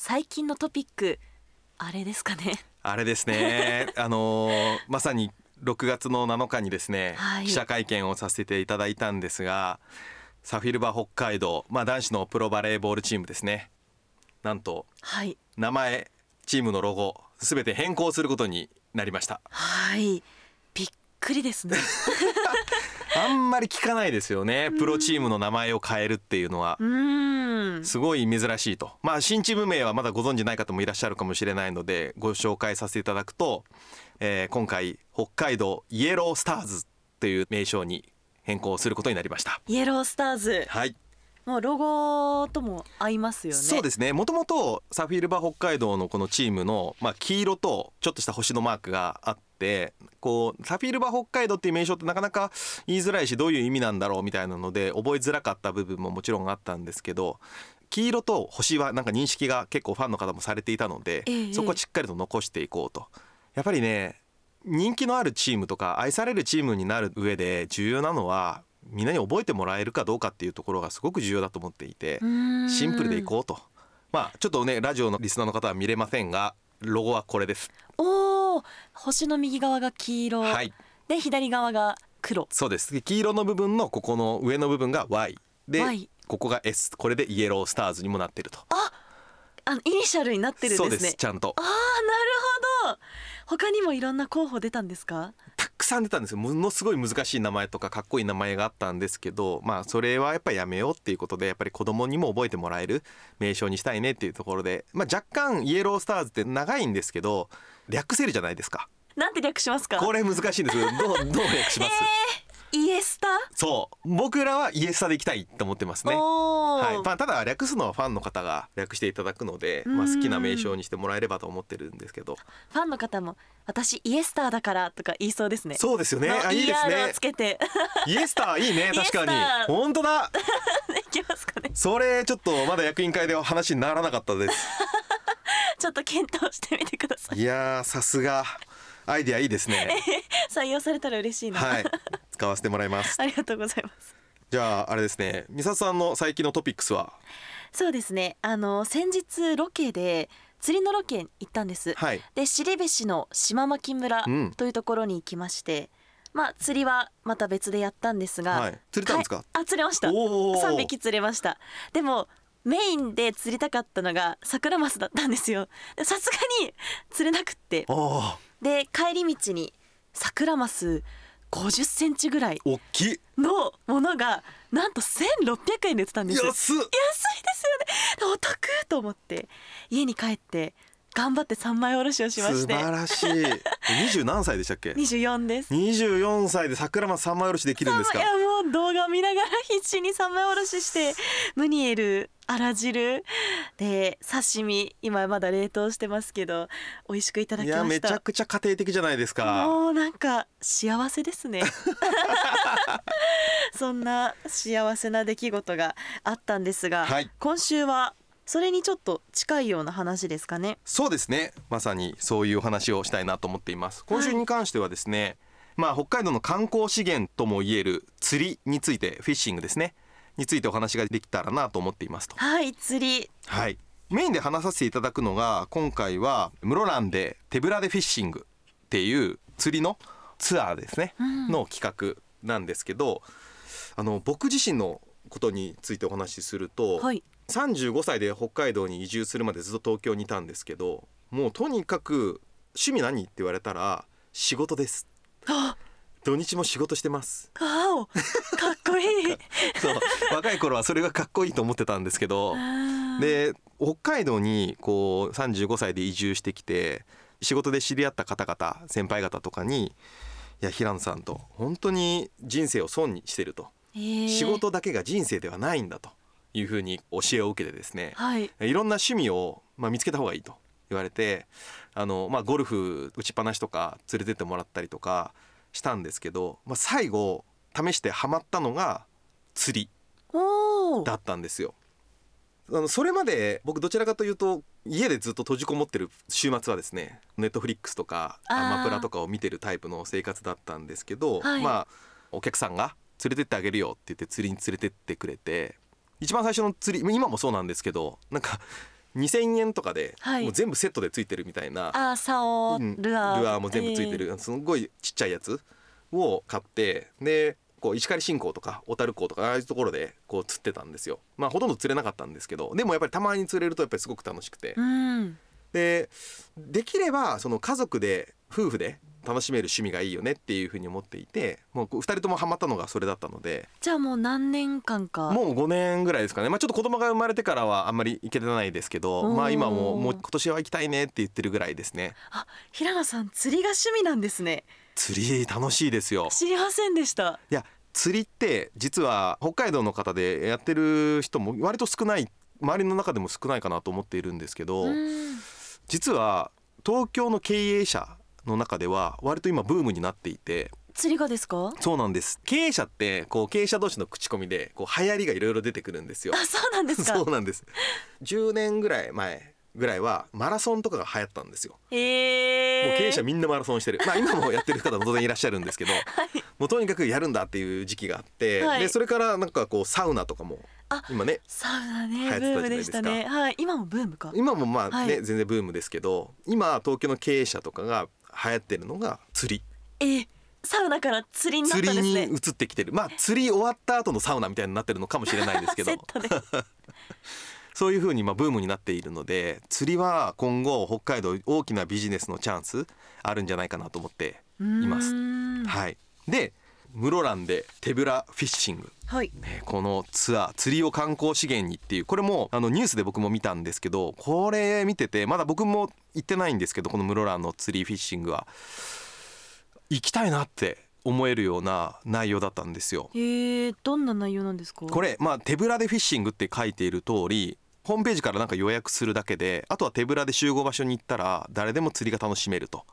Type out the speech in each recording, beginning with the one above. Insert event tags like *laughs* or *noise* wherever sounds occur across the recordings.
最近のトピックあれですかね。あれですね。*laughs* あのーまさに6月の7日にですね、はい。記者会見をさせていただいたんですがサフィルバ北海道、まあ、男子のプロバレーボールチームですね。なんとはい。名前チームのロゴすべて変更することになりました。はい。びっくりですね *laughs* あんまり聞かないですよね。プロチームの名前を変えるっていうのは。すごい珍しいと。まあ新チーム名はまだご存じない方もいらっしゃるかもしれないのでご紹介させていただくと、えー今回北海道イエロースターズという名称に変更することになりました。イエロースターズ。はい、もうロゴとも合いますよね。そうですね。もともとサフィルバ北海道のこのチームの、まあ、黄色とちょっとした星のマークがあってこうサフィルバ北海道っていう名称ってなかなか言いづらいしどういう意味なんだろうみたいなので覚えづらかった部分ももちろんあったんですけど黄色と星はなんか認識が結構ファンの方もされていたので、ええ。そこはしっかりと残していこうと。やっぱりね人気のあるチームとか愛されるチームになる上で重要なのはみんなに覚えてもらえるかどうかっていうところがすごく重要だと思っていてシンプルでいこうと。まあちょっとねラジオのリスナーの方は見れませんがロゴはこれです。おお星の右側が黄色、はい。で左側が黒。そうです。で黄色の部分のここの上の部分が Y で Y ここが S これでイエロースターズにもなってると。あのイニシャルになってるんですね。そうです。ちゃんと。ああなるほど。他にもいろんな候補出たんですか？たくさん出たんですよ。ものすごい難しい名前とかかっこいい名前があったんですけどまあそれはやっぱりやめようっていうことでやっぱり子供にも覚えてもらえる名称にしたいねっていうところで、まあ、若干イエロースターズって長いんですけど略せるじゃないですか。なんて略しますか？これ難しいんですよどうどう略します、イエスタ？そう。僕らはイエスタでいきたいと思ってますね。はい。まあ、ただ略すのはファンの方が略していただくので、まあ、好きな名称にしてもらえればと思ってるんですけど。ファンの方も私イエスターだからとか言いそうですね。そうですよね。のあいいです ER をねつけて。*laughs* イエスターいいね。確かに。本当だ。*laughs* いきますかね。それちょっとまだ役員会では話にならなかったです。*laughs* ちょっと検討してみてください。いやーさすが。アイディアいいですね。採用されたら嬉しいな、はい使わせてもらいます。ありがとうございます。じゃああれですね。美里さんの最近のトピックスは？そうですね。あの先日ロケで釣りのロケに行ったんです、はい。で後部市の島巻村うん。というところに行きまして、まあ釣りはまた別でやったんですが、はい。釣れたんですか？はい。あ釣れました。おー。3匹釣れました。でもメインで釣りたかったのがサクラマスだったんですよ。でさすがに釣れなくって。で帰り道にサクラマス50センチぐらい大きい。のものがなんと1600円で売ってたんです。安っ。安いですよね。お得と思って。家に帰って頑張って三枚おろしをしま素して。晴らしい。*laughs* 二十何歳でしたっけ？24です。24歳で桜松三枚おろしできるんですか？いやもう動画を見ながら必死に三枚おろししてムニエルあら汁。で刺身今まだ冷凍してますけど美味しくいただきました。めちゃくちゃ家庭的じゃないですか。もうなんか幸せですね。*laughs* そんな幸せな出来事があったんですが、はい。今週はそれにちょっと近いような話ですかね。そうですね。まさにそういうお話をしたいなと思っています。今週に関してはですね、まあ北海道の観光資源ともいえる釣りについてフィッシングですねについてお話ができたらなと思っていますと。はい釣り。はい。メインで話させていただくのが今回は室蘭で手ぶらでフィッシングっていう釣りのツアーですね、うん。の企画なんですけどあの僕自身のことについてお話しすると、はい。35歳で北海道に移住するまでずっと東京にいたんですけどもうとにかく趣味何って言われたら仕事です。あ土日も仕事してますわおかっこいいそう若い頃はそれがかっこいいと思ってたんですけどで北海道にこう35歳で移住してきて仕事で知り合った方々先輩方とかに「いや平野さんと本当に人生を損にしてる」と「仕事だけが人生ではないんだ」というふうに教えを受けてですねはいいろんな趣味を、まあ、見つけた方がいいと言われてあの、まあ、ゴルフ打ちっぱなしとか連れてってもらったりとかしたんですけど、まあ、最後試してハマったのが釣りだったんですよ。あのそれまで僕どちらかというと家でずっと閉じこもってる週末はですねネットフリックスとかアマプラとかを見てるタイプの生活だったんですけど、はい。まあお客さんが連れてってあげるよって言って釣りに連れてってくれて一番最初の釣り今もそうなんですけどなんか2,000円とかで、はい。もう全部セットでついてるみたいな、ルアー、ルアーも全部ついてる、すごいちっちゃいやつを買ってでこう石狩新港とか小樽港とかああいうところでこう釣ってたんですよ。まあほとんど釣れなかったんですけどでもやっぱりたまに釣れるとやっぱりすごく楽しくて。えーうん。でできればその家族で夫婦で楽しめる趣味がいいよねっていうふうに思っていてもう2人ともハマったのがそれだったので。じゃあもう何年間か。もう5年ぐらいですかね。まあちょっと子供が生まれてからはあんまり行けてないですけどまあ今ももう今年は行きたいねって言ってるぐらいですね。あ平野さん釣りが趣味なんですね。釣り楽しいですよ。知りませんでした。いや釣りって実は北海道の方でやってる人も割と少ない周りの中でも少ないかなと思っているんですけど、うん。実は東京の経営者の中では割と今ブームになっていて。釣りがですか？そうなんです。経営者ってこう経営者同士の口コミでこう流行りがいろいろ出てくるんですよ。あそうなんですか？*laughs* そうなんです。10年ぐらい前ぐらいはマラソンとかが流行ったんですよ。え。ー、もう経営者みんなマラソンしてる。まあ今もやってる方も当然いらっしゃるんですけど、もうとにかくやるんだっていう時期があって、はい。でそれからなんかこうサウナとかもあ今ねサウナね流行ってたじゃないブームでしたね。はい。今もブームか？今もまあね、はい。全然ブームですけど今東京の経営者とかが流行ってるのが釣り。えーサウナから釣りになった釣りんですね。に移ってきてる。まあ釣り終わった後のサウナみたいになってるのかもしれないですけど。セットで。*laughs* そういう風にまあブームになっているので釣りは今後北海道大きなビジネスのチャンスあるんじゃないかなと思っています。はい、で室蘭で手ぶらフィッシング。はい。ねこのツアー釣りを観光資源にっていうこれもあのニュースで僕も見たんですけどこれ見ててまだ僕も行ってないんですけどこの室蘭の釣りフィッシングは。行きたいなって思えるような内容だったんですよ。えー、どんな内容なんですか？これまあ手ぶらでフィッシングって書いている通りホームページからなんか予約するだけであとは手ぶらで集合場所に行ったら誰でも釣りが楽しめると。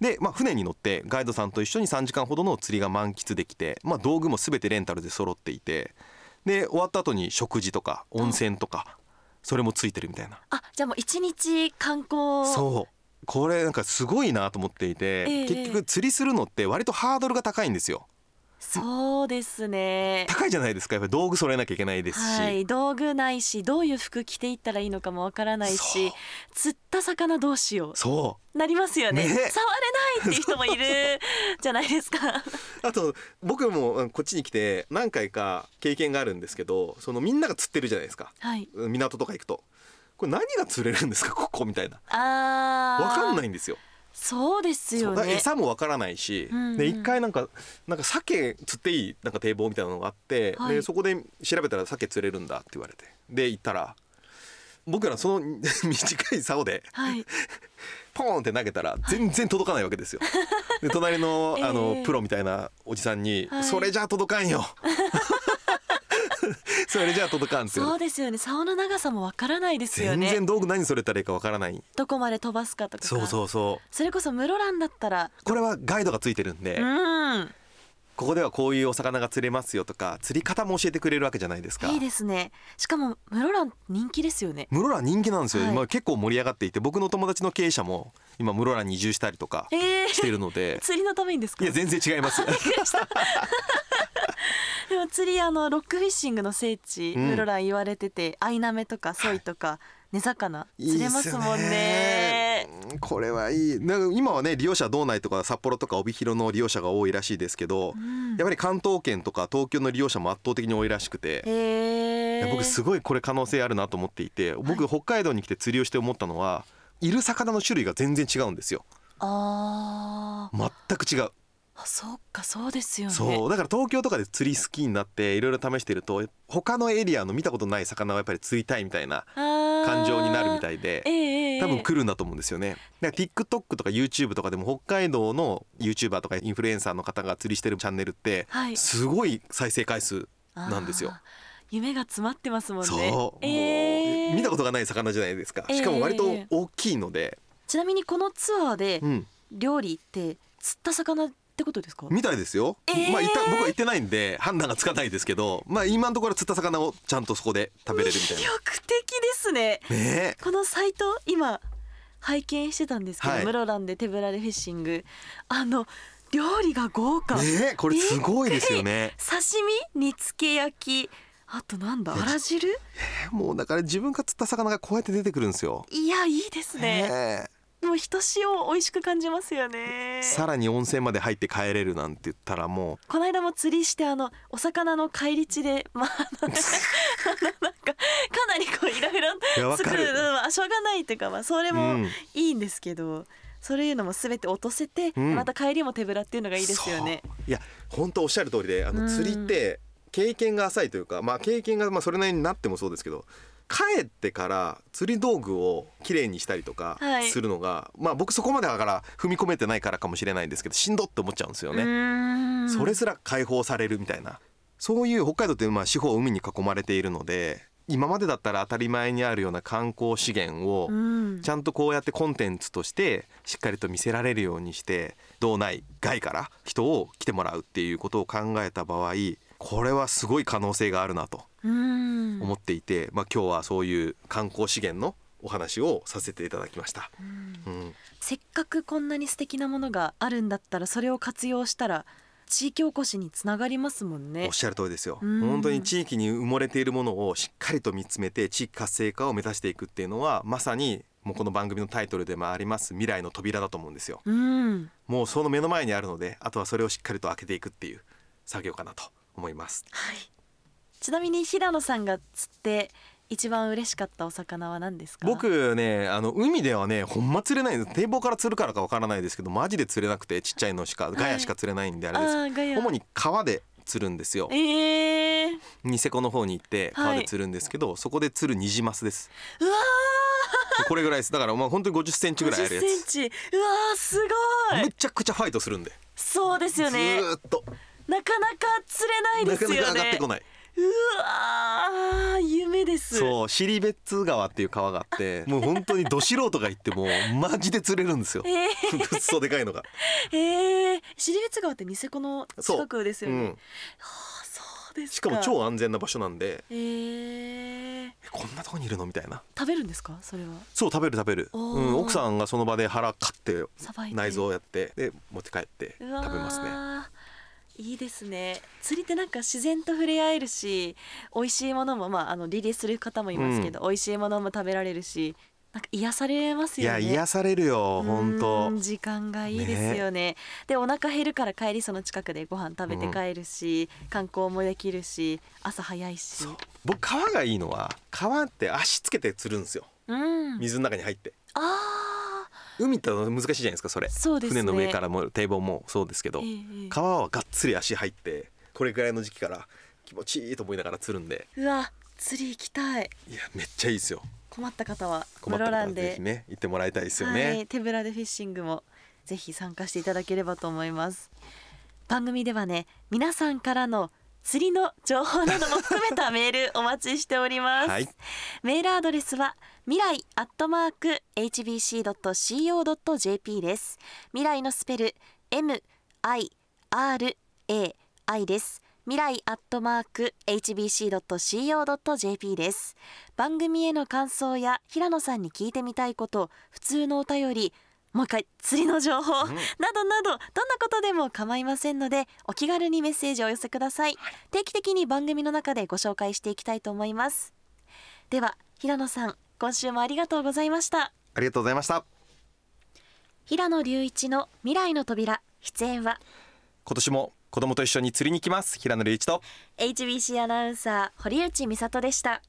で、まあ、船に乗ってガイドさんと一緒に3時間ほどの釣りが満喫できて、まあ、道具も全てレンタルで揃っていてで終わった後に食事とか温泉とかそれもついてるみたいな。あじゃあもう一日観光。そう。これなんかすごいなと思っていて、ええ。結局釣りするのって割とハードルが高いんですよそうですね。高いじゃないですか。やっぱり道具揃えなきゃいけないですし、はい。道具ないしどういう服着ていったらいいのかもわからないし釣った魚どうしよそう。なりますよね。ね。触れないっていう人もいる *laughs* じゃないですか。あと僕もうんこっちに来て何回か経験があるんですけどそのみんなが釣ってるじゃないですか。はい。港とか行くと。これ何が釣れるんですか？ここみたいな。あー。分かんないんですよそうですよね。餌もわからないし、うんうん。で一回なんかなんか鮭釣っていいなんか堤防みたいなのがあって、はい。でそこで調べたら鮭釣れるんだって言われてで行ったら僕らその *laughs* 短い竿ではい。*laughs* ポーンって投げたら全然届かないわけですよ。*laughs* で隣のあの、ええプロみたいなおじさんに、はい。それじゃ届かんよそれじゃ届かんそうですよね。竿の長さもわからないですよ全ね然道具何それたらいいかわからない。どこまで飛ばすかとか。そうそうそう。それこそ室蘭だったら。これはガイドがついてるんで、うん。ここではこういうお魚が釣れますよとか釣り方も教えてくれるわけじゃないですか。いいですね。しかも室蘭人気ですよね。室蘭人気なんですよ、はい。まあ、結構盛り上がっていて僕の友達の経営者も今室蘭に移住したりとかえー、してるので。釣りのためにですか？いや全然違いますでも釣りあのロックフィッシングの聖地、うん。室蘭言われててアイナメとかソイとか、根魚釣れますもんね。うんこれはいい。なんか今はね利用者道内とか札幌とか帯広の利用者が多いらしいですけど、うん。やっぱり関東圏とか東京の利用者も圧倒的に多いらしくて、僕すごいこれ可能性あるなと思っていて僕北海道に来て釣りをして思ったのはいる魚の種類が全然違うんですよ。あー。全く違うあそっかそうですよね。そう。だから東京とかで釣り好きになっていろいろ試してると他のエリアの見たことない魚をやっぱり釣りたいみたいな感感情になるみたいでええええ多分来るんだと思うんですよね。だから TikTok とか YouTube とかでも北海道の YouTuber とかインフルエンサーの方が釣りしてるチャンネルってはい。すごい再生回数なんですよ。あ。夢が詰まってますもんね。そう、えーもう見たことがない魚じゃないですか。えーしかも割と大きいので、ちなみにこのツアーでうん。料理って釣った魚ってことですか？みたいですよ、えー。まあいた僕は行ってないんで判断がつかないですけどまあ今のところ釣った魚をちゃんとそこで食べれるみたい魅力的ですね。なね。このサイト今拝見してたんですけど、はい。室蘭で手ぶらでフィッシング。あの料理が豪華、えねこれすごいですよね。刺身？煮付け焼き。あとなんだあら汁？もうだから自分が釣った魚がこうやって出てくるんですよ。いやいいですね。ねもうひとしお美味しく感じますよね。さらに温泉まで入って帰れるなんて言ったらもこの間も釣りしてあのお魚の返り地でまあ *laughs* あのねなんかかなりこういろいろ作るまあしょうがないっていうかまあそれう、もうん。いいんですけど、そういうのもすべて落とせて、うん。また帰りも手ぶらっていうのがいいですよね。いや本当おっしゃる通りであうん。の釣りって経験が浅いというかまあ経験がまあそれなりになってもそうですけど帰ってから釣り道具をきれいにしたりとかはい。するのが、まあ僕そこまでだから踏み込めてないからかもしれないんですけどしんどって思っちゃうんですようね。それすら解放されるみたいな。そういう北海道ってまあ四方海に囲まれているので今までだったら当たり前にあるような観光資源をうん。ちゃんとこうやってコンテンツとしてしっかりと見せられるようにして道内外から人を来てもらうっていうことを考えた場合これはすごい可能性があるなとうん思っていて、まあ、今日はそういう観光資源のお話をさせていただきました。うん、せっかくこんなに素敵なものがあるんだったらそれを活用したら地域おこしにつながりますもんねおっ。しゃる通りですよ。うん本当に地域に埋もれているものをしっかりと見つめて地域活性化を目指していくっていうのはまさにもうこの番組のタイトルでもあります未来の扉だと思うんですよ。うんもうその目の前にあるのであとはそれをしっかりと開けていくっていう作業かなと思います。はい。ちなみに平野さんが釣って一番嬉しかったお魚は何ですか？僕ねあの海ではねほんま釣れないんです堤防から釣るからかわからないですけどマジで釣れなくてちっちゃいのしかガヤしか釣れないんであれです、主に川で釣るんですよええー、ニセコの方に行って川で釣るんですけど、そこで釣るニジマスですうわこれぐらいですだからまあ本当に50センチー、ぐらいあるや50センつチ。うわーすごい。めちゃくちゃファイトするんで、そうですよねず。ーっとなかなか釣れないですよね。なかなか上がってこない。うわー夢です。そう尻別川っていう川があってもう本当にど素人が行ってもマジで釣れるんですよ。*laughs* えー、くっそでかいのが、えー、尻別川ってニセコの近くですよね。う。ん、はあそうですか。しかも超安全な場所なんで。えー、えこんなとこにいるのみたいな。食べるんですか？それは。そう食べる食べる、うん、奥さんがその場で腹買って。内臓をやってで持って帰って食べますねいいですね。釣りってなんか自然と触れ合えるし美味しいものもまああのリリースする方もいますけど、美味しいものも食べられるしなんか癒されますいよね。や癒されるよ本う当ん時間がいいですよね。でお腹減るから帰りその近くでご飯食べて帰るし、観光もできるし朝早いし。そう。僕川がいいのは川って足つけて釣るんですよ。うん。水の中に入って。あ海って難しいじゃないですかそれ。ーそうですね。船の上からも堤防もそうですけど。ええええ。川はがっつり足入ってこれぐらいの時期から気持ちいいと思いながら釣るんで。うわ釣り行きたい。いやめっちゃいいですよ。困った方は室蘭で。ぜひね行ってもらいたいですよはねい、手ぶらでフィッシングもぜひ参加していただければと思います。番組ではね皆さんからの釣りの情報なども含めたメールお待ちしております、はい。メールアドレスは未来アットマーク hbc.co.jp です。未来のスペル MIRAI です。未来アットマーク hbc.co.jp です。番組への感想や平野さんに聞いてみたいこと普通のお便りもう一回釣りの情報、うん。などなどどんなことでも構いませんのでお気軽にメッセージをお寄せください、定期的に番組の中でご紹介していきたいと思います。では平野さん今週もありがとうございました。ありがとうございました。平野隆一の未来の扉出演は？今年も子供と一緒に釣りに行きます。平野隆一と。HBC アナウンサー堀内美里でした